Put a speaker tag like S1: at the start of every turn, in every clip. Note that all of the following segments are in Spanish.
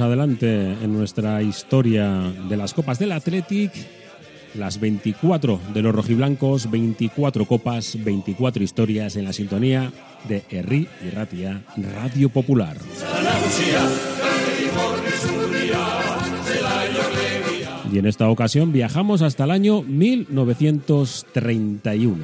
S1: Adelante en nuestra historia de las copas del Athletic. Las 24 de los rojiblancos, 24 copas, 24 historias en la sintonía de Herri y Ratia, Radio Popular. Y en esta ocasión viajamos hasta el año 1931.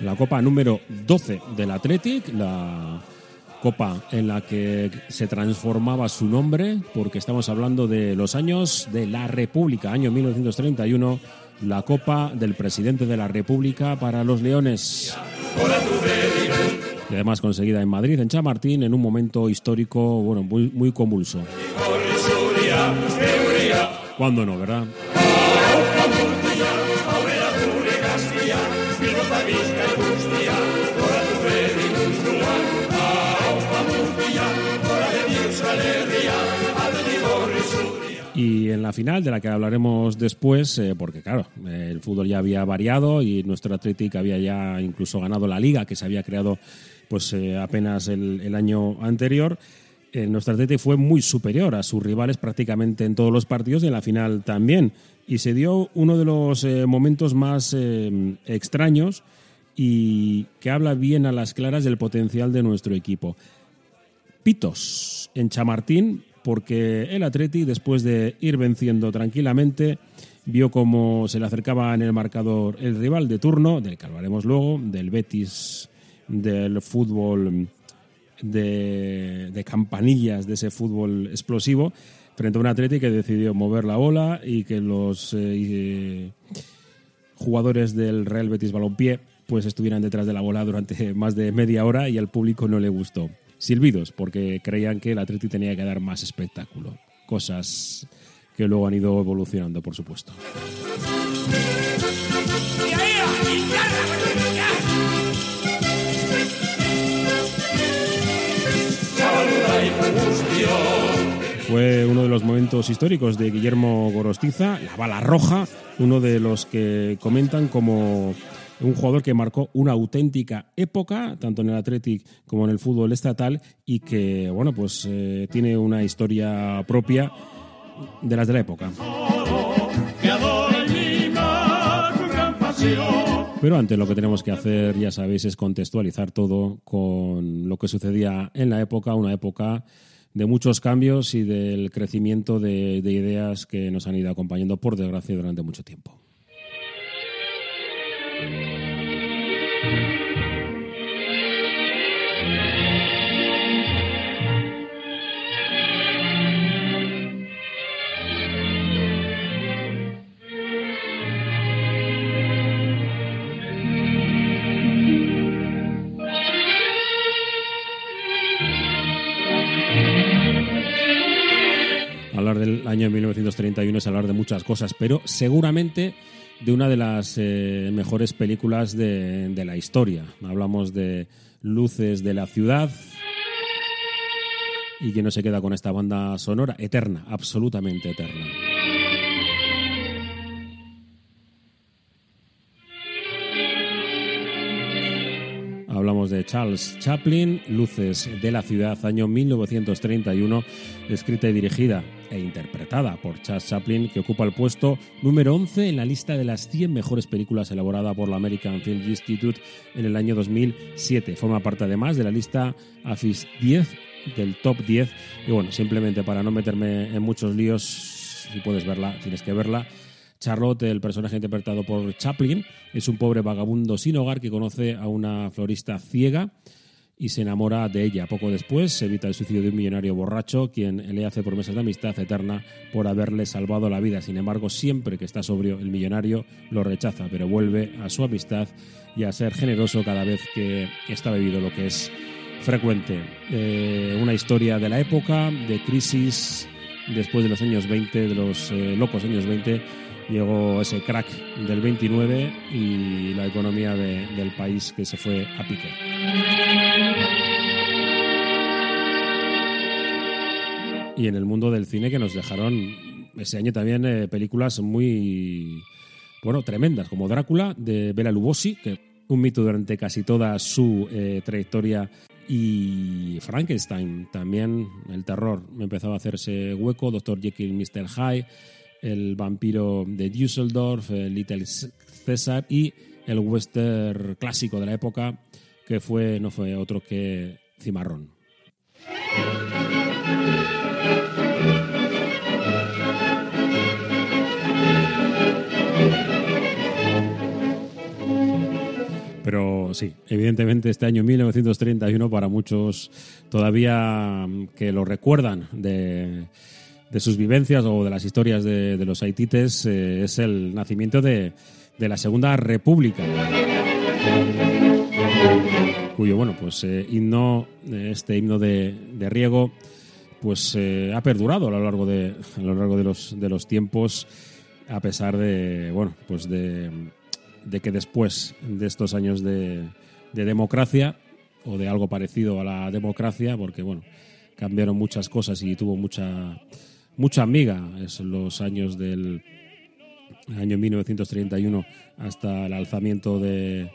S1: La copa número 12 del Athletic, la copa en la que se transformaba su nombre, porque estamos hablando de los años de la República, año 1931, la copa del presidente de la República para los Leones. Y además conseguida en Madrid, en Chamartín, en un momento histórico bueno, muy, muy convulso. ¿Cuándo no, verdad? Y en la final, de la que hablaremos después, eh, porque claro, eh, el fútbol ya había variado y nuestro Atlético había ya incluso ganado la liga que se había creado pues eh, apenas el año anterior nuestro Atlético fue muy superior a sus rivales prácticamente en todos los partidos y en la final también. Y se dio uno de los eh, momentos más eh, extraños y que habla bien a las claras del potencial de nuestro equipo. Pitos en Chamartín, porque el Atleti, después de ir venciendo tranquilamente, vio cómo se le acercaba en el marcador el rival de turno, del que hablaremos luego, del Betis del fútbol de, campanillas de ese fútbol explosivo frente a un Atleti que decidió mover la bola y que los eh, jugadores del Real Betis Balompié pues estuvieran detrás de la bola durante más de media hora y al público no le gustó. Silbidos, porque creían que el Atleti tenía que dar más espectáculo. Cosas que luego han ido evolucionando, por supuesto. Fue uno de los momentos históricos de Guillermo Gorostiza, la bala roja, uno de los que comentan como un jugador que marcó una auténtica época, tanto en el Athletic como en el fútbol estatal, y que, bueno, pues eh, tiene una historia propia de las de la época. Pero antes lo que tenemos que hacer, ya sabéis, es contextualizar todo con lo que sucedía en la época, una época de muchos cambios y del crecimiento de, de ideas que nos han ido acompañando, por desgracia, durante mucho tiempo. 1931 es hablar de muchas cosas, pero seguramente de una de las eh, mejores películas de, de la historia. Hablamos de Luces de la Ciudad. Y que no se queda con esta banda sonora, eterna, absolutamente eterna. Hablamos de Charles Chaplin, Luces de la Ciudad, año 1931, escrita y dirigida e interpretada por Charles Chaplin, que ocupa el puesto número 11 en la lista de las 100 mejores películas elaborada por la American Film Institute en el año 2007. Forma parte además de la lista AFIS 10 del top 10. Y bueno, simplemente para no meterme en muchos líos, si puedes verla, tienes que verla Charlotte, el personaje interpretado por Chaplin, es un pobre vagabundo sin hogar que conoce a una florista ciega y se enamora de ella. Poco después se evita el suicidio de un millonario borracho, quien le hace promesas de amistad eterna por haberle salvado la vida. Sin embargo, siempre que está sobrio, el millonario lo rechaza, pero vuelve a su amistad y a ser generoso cada vez que está bebido, lo que es frecuente. Eh, una historia de la época, de crisis, después de los años 20, de los eh, locos años 20 llegó ese crack del 29 y la economía de, del país que se fue a pique. Y en el mundo del cine que nos dejaron ese año también eh, películas muy, bueno, tremendas, como Drácula de Bela Lugosi, que un mito durante casi toda su eh, trayectoria y Frankenstein también, el terror empezaba a hacerse hueco, Doctor Jekyll, Mr. Hyde, el vampiro de Düsseldorf, Little César y el western clásico de la época que fue no fue otro que Cimarrón. Pero sí, evidentemente este año 1931 para muchos todavía mm, que lo recuerdan de, sus vivencias o de las historias de, los haitites eh, es el nacimiento de, la Segunda República cuyo bueno pues eh, himno este himno de, riego pues eh, ha perdurado a lo largo de a lo largo de los de los tiempos a pesar de bueno pues de de que después de estos años de, democracia o de algo parecido a la democracia, porque bueno, cambiaron muchas cosas y tuvo mucha mucha amiga es los años del año 1931 hasta el alzamiento de,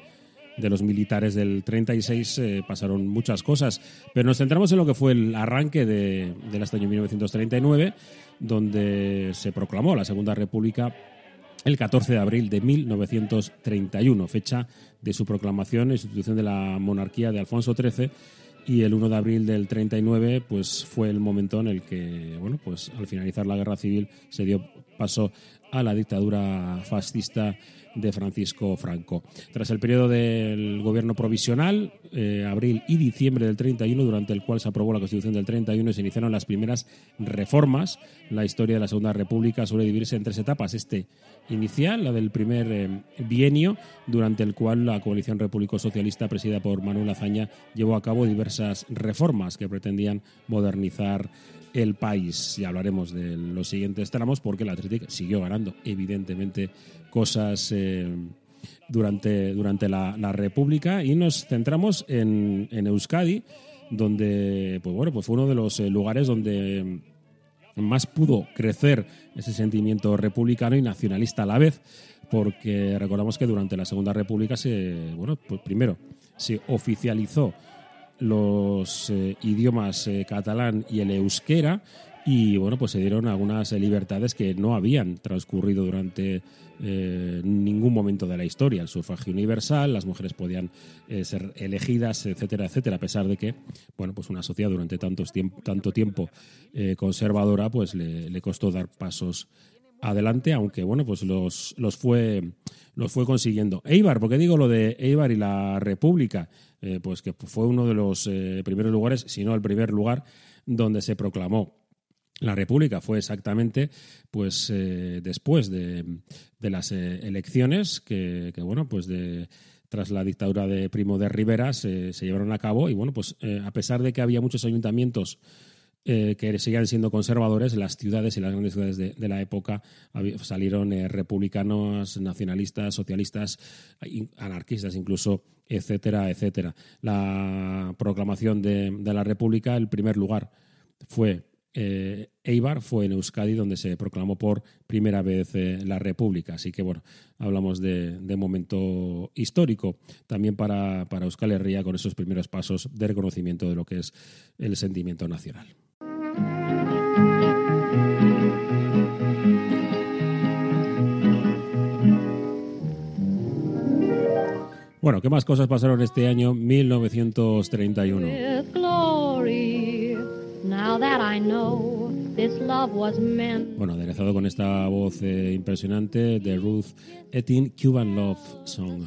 S1: de los militares del 36 eh, pasaron muchas cosas, pero nos centramos en lo que fue el arranque de, del año 1939, donde se proclamó la Segunda República el 14 de abril de 1931, fecha de su proclamación e institución de la monarquía de Alfonso XIII y el 1 de abril del 39 pues fue el momento en el que bueno pues al finalizar la guerra civil se dio paso a la dictadura fascista de Francisco Franco. Tras el periodo del gobierno provisional, eh, abril y diciembre del 31, durante el cual se aprobó la Constitución del 31 y se iniciaron las primeras reformas, la historia de la Segunda República suele dividirse en tres etapas. Este inicial, la del primer eh, bienio, durante el cual la coalición repúblico-socialista presidida por Manuel Azaña llevó a cabo diversas reformas que pretendían modernizar el país. Y hablaremos de los siguientes tramos porque la Atlético siguió ganando, evidentemente, cosas eh, durante, durante la, República y nos centramos en, Euskadi, donde pues bueno, pues fue uno de los eh, lugares donde más pudo crecer ese sentimiento republicano y nacionalista a la vez, porque recordamos que durante la Segunda República se, bueno, pues primero se oficializó los eh, idiomas catalán y el euskera y bueno pues se dieron algunas libertades que no habían transcurrido durante eh, ningún momento de la historia. El sufragio universal las mujeres podían ser elegidas etcétera etcétera a pesar de que bueno pues una sociedad durante tantos tiempo, tanto tiempo conservadora pues le, le, costó dar pasos adelante aunque bueno pues los, los fue los fue consiguiendo. Eibar porque digo lo de Eibar y la República eh, pues que fue uno de los eh, primeros lugares, si no el primer lugar, donde se proclamó la República. Fue exactamente pues eh, después de, las elecciones que, bueno, pues de tras la dictadura de Primo de Rivera se, llevaron a cabo y bueno, pues a pesar de que había muchos ayuntamientos eh, que seguían siendo conservadores, las ciudades y las grandes ciudades de, la época salieron eh, republicanos, nacionalistas, socialistas, anarquistas incluso, etcétera, etcétera. La proclamación de, la República, el primer lugar fue eh, Eibar, fue en Euskadi donde se proclamó por primera vez la República. Así que bueno, hablamos de, momento histórico también para, para Euskal Herria con esos primeros pasos de reconocimiento de lo que es el sentimiento nacional. Bueno, ¿qué más cosas pasaron este año 1931? Bueno, aderezado con esta voz eh, impresionante de Ruth Ettin, Cuban Love Song.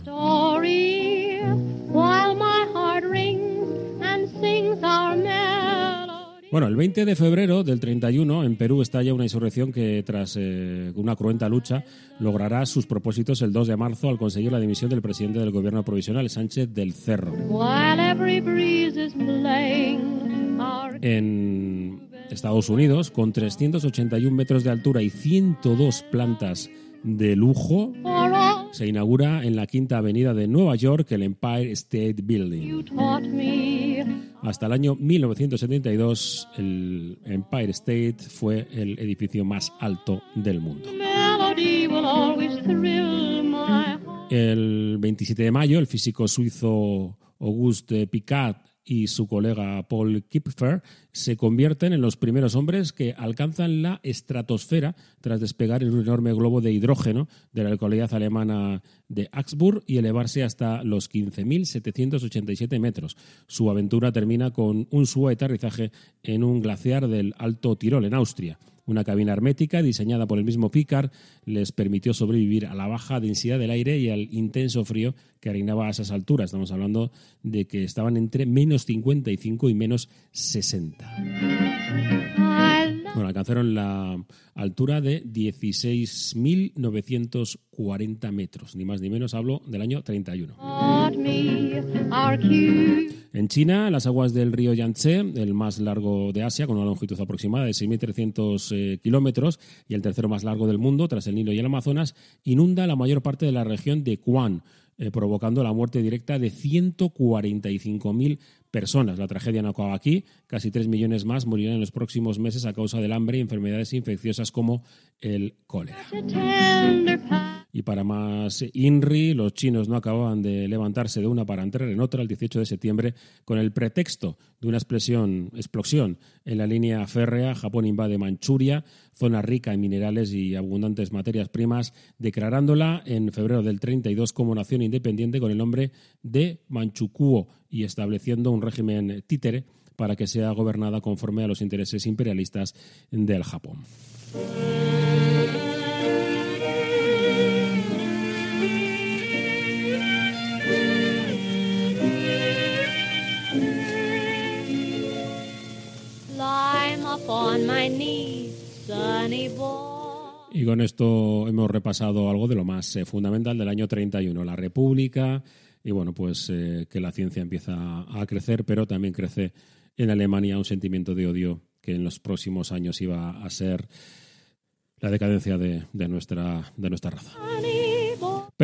S1: Bueno, el 20 de febrero del 31 en Perú estalla una insurrección que tras eh, una cruenta lucha logrará sus propósitos el 2 de marzo al conseguir la dimisión del presidente del gobierno provisional, Sánchez del Cerro. En Estados Unidos, con 381 metros de altura y 102 plantas de lujo, se inaugura en la Quinta Avenida de Nueva York el Empire State Building. Hasta el año 1972, el Empire State fue el edificio más alto del mundo. El 27 de mayo, el físico suizo Auguste Picat y su colega Paul Kipfer se convierten en los primeros hombres que alcanzan la estratosfera tras despegar en un enorme globo de hidrógeno de la localidad alemana de Augsburg y elevarse hasta los 15.787 metros. Su aventura termina con un suave aterrizaje en un glaciar del Alto Tirol, en Austria. Una cabina hermética diseñada por el mismo Picard les permitió sobrevivir a la baja densidad del aire y al intenso frío que reinaba a esas alturas. Estamos hablando de que estaban entre menos 55 y menos 60. Bueno, alcanzaron la altura de 16.940 metros, ni más ni menos, hablo del año 31. En China, las aguas del río Yangtze, el más largo de Asia, con una longitud aproximada de 6.300 eh, kilómetros y el tercero más largo del mundo, tras el Nilo y el Amazonas, inunda la mayor parte de la región de Guan, eh, provocando la muerte directa de 145.000 personas. La tragedia no acaba aquí. Casi tres millones más morirán en los próximos meses a causa del hambre y enfermedades infecciosas como el cólera. Y para más INRI, los chinos no acababan de levantarse de una para entrar en otra el 18 de septiembre con el pretexto de una explosión, explosión en la línea férrea. Japón invade Manchuria, zona rica en minerales y abundantes materias primas, declarándola en febrero del 32 como nación independiente con el nombre de Manchukuo y estableciendo un régimen títere para que sea gobernada conforme a los intereses imperialistas del Japón. Y con esto hemos repasado algo de lo más eh, fundamental del año 31, la República, y bueno, pues eh, que la ciencia empieza a crecer, pero también crece en Alemania un sentimiento de odio que en los próximos años iba a ser la decadencia de, nuestra, de nuestra raza.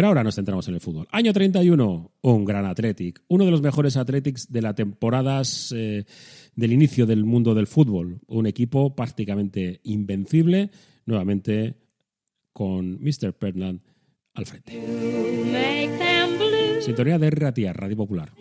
S1: Pero ahora nos centramos en el fútbol. Año 31, un gran Athletic, uno de los mejores Athletics de las temporadas eh, del inicio del mundo del fútbol. Un equipo prácticamente invencible, nuevamente con Mr. Perland al frente. Sintonía de RATIA, Radio Popular.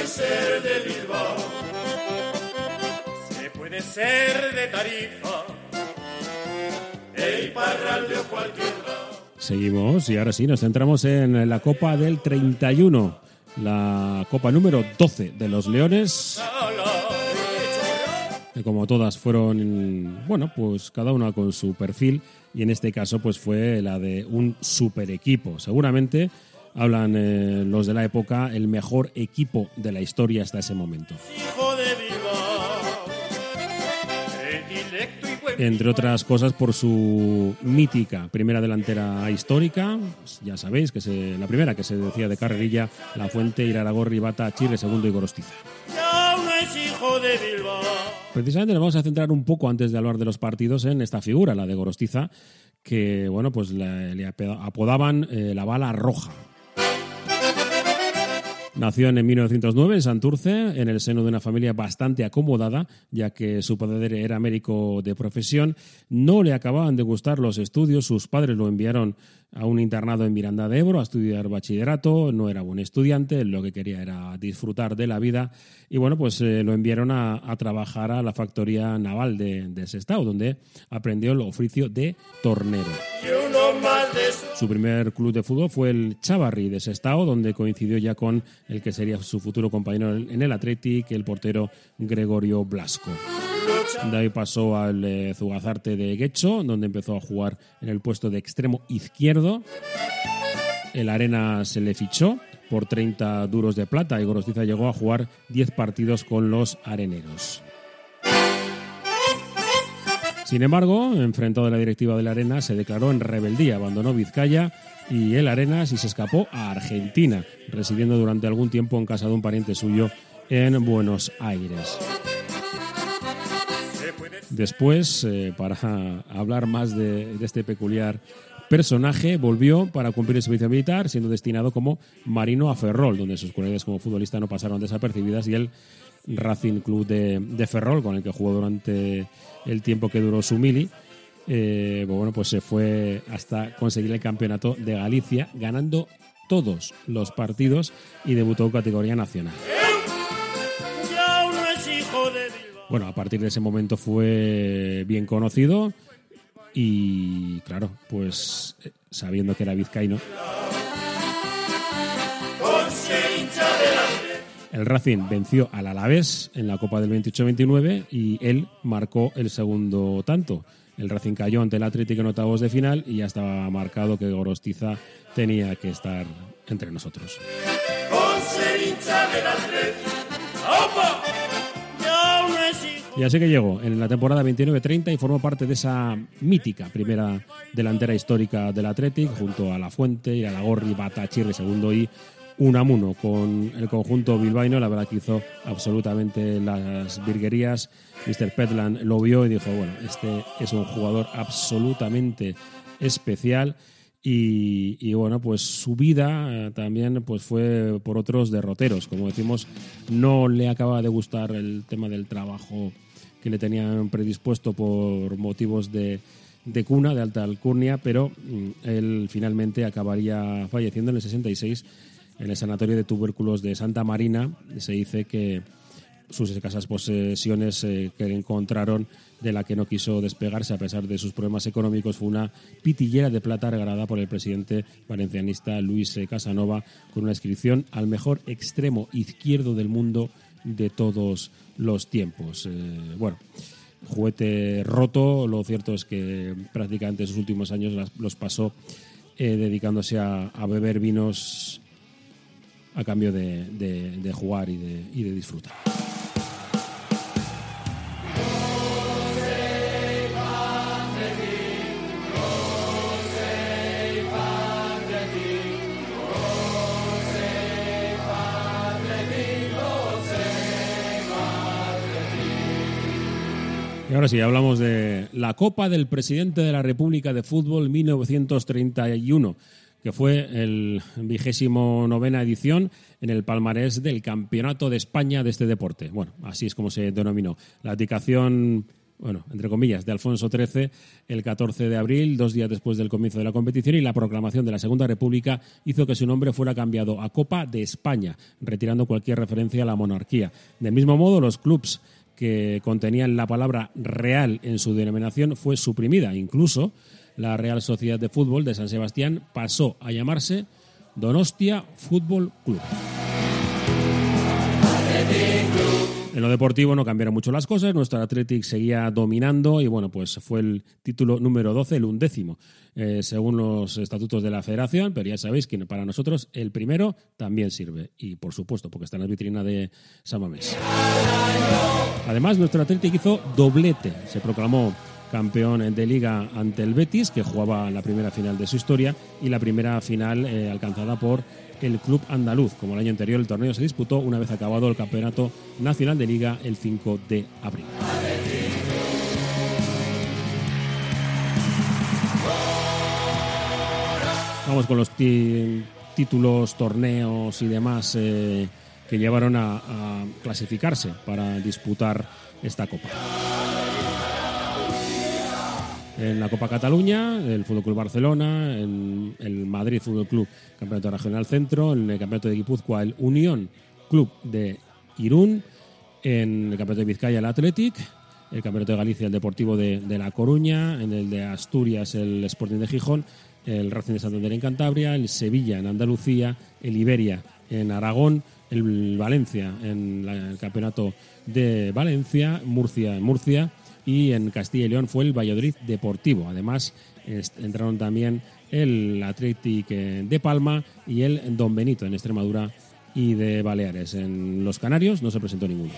S2: Qué ser de Bilbao. Se puede ser de Tarifa, e Parral o cualquier lado.
S1: Seguimos y ahora sí, nos centramos en la Copa del 31, la Copa número 12 de los Leones. Que como todas fueron, bueno, pues cada una con su perfil y en este caso pues fue la de un super equipo. Seguramente hablan eh, los de la época, el mejor equipo de la historia hasta ese momento. Entre otras cosas por su mítica primera delantera histórica, ya sabéis que es la primera que se decía de carrerilla, La Fuente, Iraragorri, Bata, Chile, Segundo y Gorostiza. Precisamente nos vamos a centrar un poco antes de hablar de los partidos en esta figura, la de Gorostiza, que bueno, pues le, apodaban eh, la bala roja. Nació en 1909 en Santurce, en el seno de una familia bastante acomodada, ya que su padre era médico de profesión. No le acababan de gustar los estudios, sus padres lo enviaron a un internado en Miranda de Ebro a estudiar bachillerato, no era buen estudiante, lo que quería era disfrutar de la vida y bueno, pues eh, lo enviaron a, trabajar a la factoría naval de, de Sestao, donde aprendió el oficio de tornero. Su primer club de fútbol fue el Chavarri de Sestao, donde coincidió ya con el que sería su futuro compañero en el Athletic, el portero Gregorio Blasco. De ahí pasó al eh, Zugazarte de Guecho, donde empezó a jugar en el puesto de extremo izquierdo. El Arena se le fichó por 30 duros de plata y Gorostiza llegó a jugar 10 partidos con los areneros. Sin embargo, enfrentado a la directiva de la Arena, se declaró en rebeldía, abandonó Vizcaya y el Arenas y se escapó a Argentina, residiendo durante algún tiempo en casa de un pariente suyo en Buenos Aires. Después, eh, para hablar más de, este peculiar personaje, volvió para cumplir el servicio militar, siendo destinado como marino a Ferrol, donde sus cualidades como futbolista no pasaron desapercibidas y el Racing Club de, Ferrol, con el que jugó durante el tiempo que duró su mili, eh, bueno, pues se fue hasta conseguir el campeonato de Galicia, ganando todos los partidos y debutó en categoría nacional. Bueno, a partir de ese momento fue bien conocido y, claro, pues eh, sabiendo que era vizcaíno, el Racing venció al Alavés en la Copa del 28-29 y él marcó el segundo tanto. El Racing cayó ante el Atlético en octavos de final y ya estaba marcado que Gorostiza tenía que estar entre nosotros. Y así que llegó en la temporada 29-30 y formó parte de esa mítica primera delantera histórica del Athletic, junto a La Fuente, Iralagorri, Bata, Chirri, segundo y Unamuno. Con el conjunto bilbaíno, la verdad que hizo absolutamente las virguerías. Mr. Petland lo vio y dijo, bueno, este es un jugador absolutamente especial. Y, bueno, pues su vida eh, también pues fue por otros derroteros. Como decimos, no le acaba de gustar el tema del trabajo que le tenían predispuesto por motivos de, de cuna, de alta alcurnia, pero mm, él finalmente acabaría falleciendo en el 66 en el sanatorio de tubérculos de Santa Marina. Se dice que sus escasas posesiones eh, que encontraron de la que no quiso despegarse a pesar de sus problemas económicos fue una pitillera de plata regalada por el presidente valencianista Luis eh, Casanova con una inscripción al mejor extremo izquierdo del mundo de todos los tiempos. Eh, bueno, juguete roto, lo cierto es que prácticamente sus últimos años los pasó dedicándose a, beber vinos a cambio de, jugar y de disfrutar. Y ahora sí, hablamos de la Copa del Presidente de la República de Fútbol 1931, que fue el vigésimo novena edición en el palmarés del Campeonato de España de este deporte. Bueno, así es como se denominó. La dedicación, bueno, entre comillas, de Alfonso XIII el 14 de abril, dos días después del comienzo de la competición, y la proclamación de la Segunda República hizo que su nombre fuera cambiado a Copa de España, retirando cualquier referencia a la monarquía. Del mismo modo, los clubes que contenían la palabra real en su denominación fue suprimida. Incluso la Real Sociedad de Fútbol de San Sebastián pasó a llamarse Donostia Fútbol Club. En lo deportivo no cambiaron mucho las cosas, nuestro Athletic seguía dominando y bueno, pues fue el título número 12, el undécimo, eh, según los estatutos de la federación, pero ya sabéis que para nosotros el primero también sirve y por supuesto porque está en la vitrina de San Mamés. Además, nuestro Athletic hizo doblete, se proclamó campeón de liga ante el Betis, que jugaba la primera final de su historia, y la primera final eh, alcanzada por el club andaluz. Como el año anterior, el torneo se disputó una vez acabado el campeonato nacional de liga el 5 de abril. Vamos con los títulos, torneos y demás eh, que llevaron a clasificarse para disputar esta copa. En la Copa Cataluña, el Fútbol Club Barcelona, en el Madrid Fútbol Club Campeonato Regional Centro, en el Campeonato de Guipúzcoa el Unión Club de Irún, en el Campeonato de Vizcaya el Athletic, el Campeonato de Galicia el Deportivo de, La Coruña, en el de Asturias el Sporting de Gijón, el Racing de Santander en Cantabria, el Sevilla en Andalucía, el Iberia en Aragón, el Valencia en el Campeonato de Valencia, Murcia en Murcia y en Castilla y León fue el Valladolid Deportivo. Además, entraron también el Athletic eh, de Palma y el Don Benito en Extremadura y de Baleares. En los Canarios no se presentó ninguno.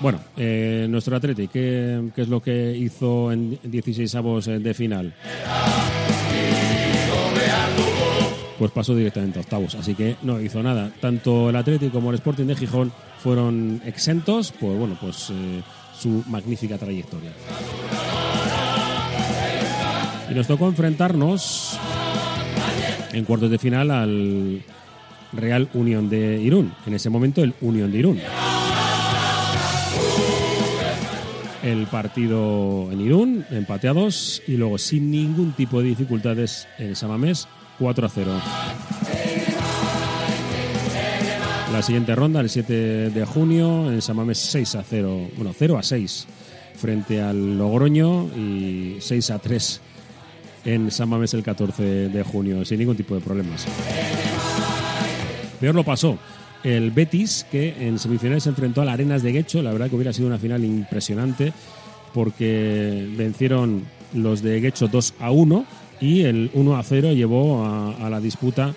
S1: Bueno, eh, nuestro Athletic, ¿qué, qué es lo que hizo en 16 avos de final? Pues pasó directamente a octavos. Así que no hizo nada. Tanto el Atlético como el Sporting de Gijón fueron exentos por bueno, pues, eh, su magnífica trayectoria. Y nos tocó enfrentarnos en cuartos de final al Real Unión de Irún. En ese momento el Unión de Irún. El partido en Irún, empateados y luego sin ningún tipo de dificultades en Samamés, 4 a 0. La siguiente ronda, el 7 de junio, en Samamés 6 a 0, bueno, 0 a 6 frente al Logroño y 6 a 3 en San Mamés el 14 de junio, sin ningún tipo de problemas. Peor lo pasó el Betis, que en semifinales se enfrentó a la Arenas de Guecho. La verdad que hubiera sido una final impresionante porque vencieron los de Guecho 2 a 1 y el 1 a 0 llevó a, a la disputa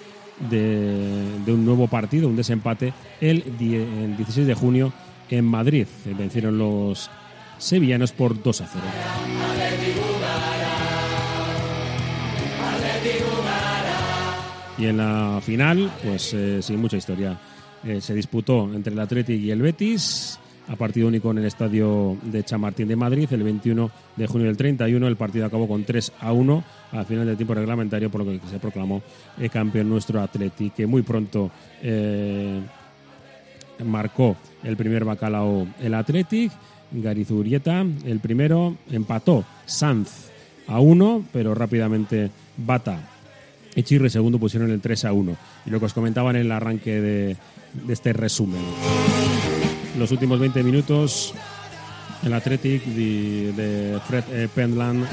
S1: de, de, un nuevo partido, un desempate, el, el 16 de junio en Madrid. Vencieron los sevillanos por 2 a 0. Y en la final, pues eh, sin mucha historia, eh, se disputó entre el Athletic y el Betis a partido único en el estadio de Chamartín de Madrid el 21 de junio del 31. El partido acabó con 3 a 1 al final del tiempo reglamentario, por lo que se proclamó el campeón nuestro Athletic, que muy pronto eh, marcó el primer bacalao el Athletic. Garizurieta, el primero, empató Sanz a 1, pero rápidamente Bata y Chirre segundo pusieron el 3 a 1. Y lo que os comentaba en el arranque de este resumen. Los últimos 20 minutos, el Athletic de, Fred eh, Pendland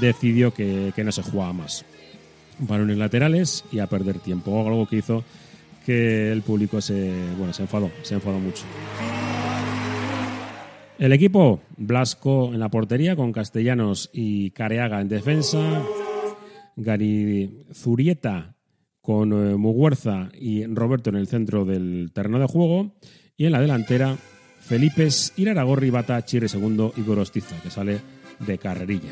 S1: decidió que, no se jugaba más. Balones laterales y a perder tiempo. Algo que hizo que el público se, bueno, se enfadó, se enfadó mucho. El equipo, Blasco en la portería, con Castellanos y Careaga en defensa. Gary Zurieta con eh, Muguerza y Roberto en el centro del terreno de juego. Y en la delantera, Felipe Iraragorri, Bata, Chirre segundo y Gorostiza, que sale de carrerilla.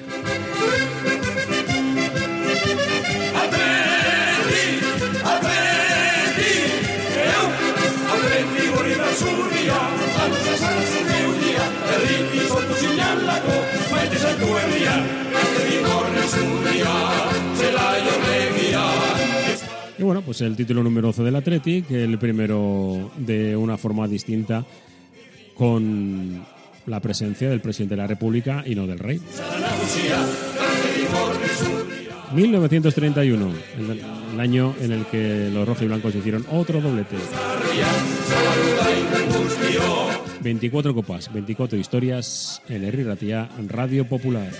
S1: Bueno, pues el título número 12 del Athletic, el primero de una forma distinta con la presencia del presidente de la República y no del rey. 1931, el, año en el que los rojos y blancos hicieron otro doblete. 24 copas, 24 historias, el Herri Ratia, Radio Popular.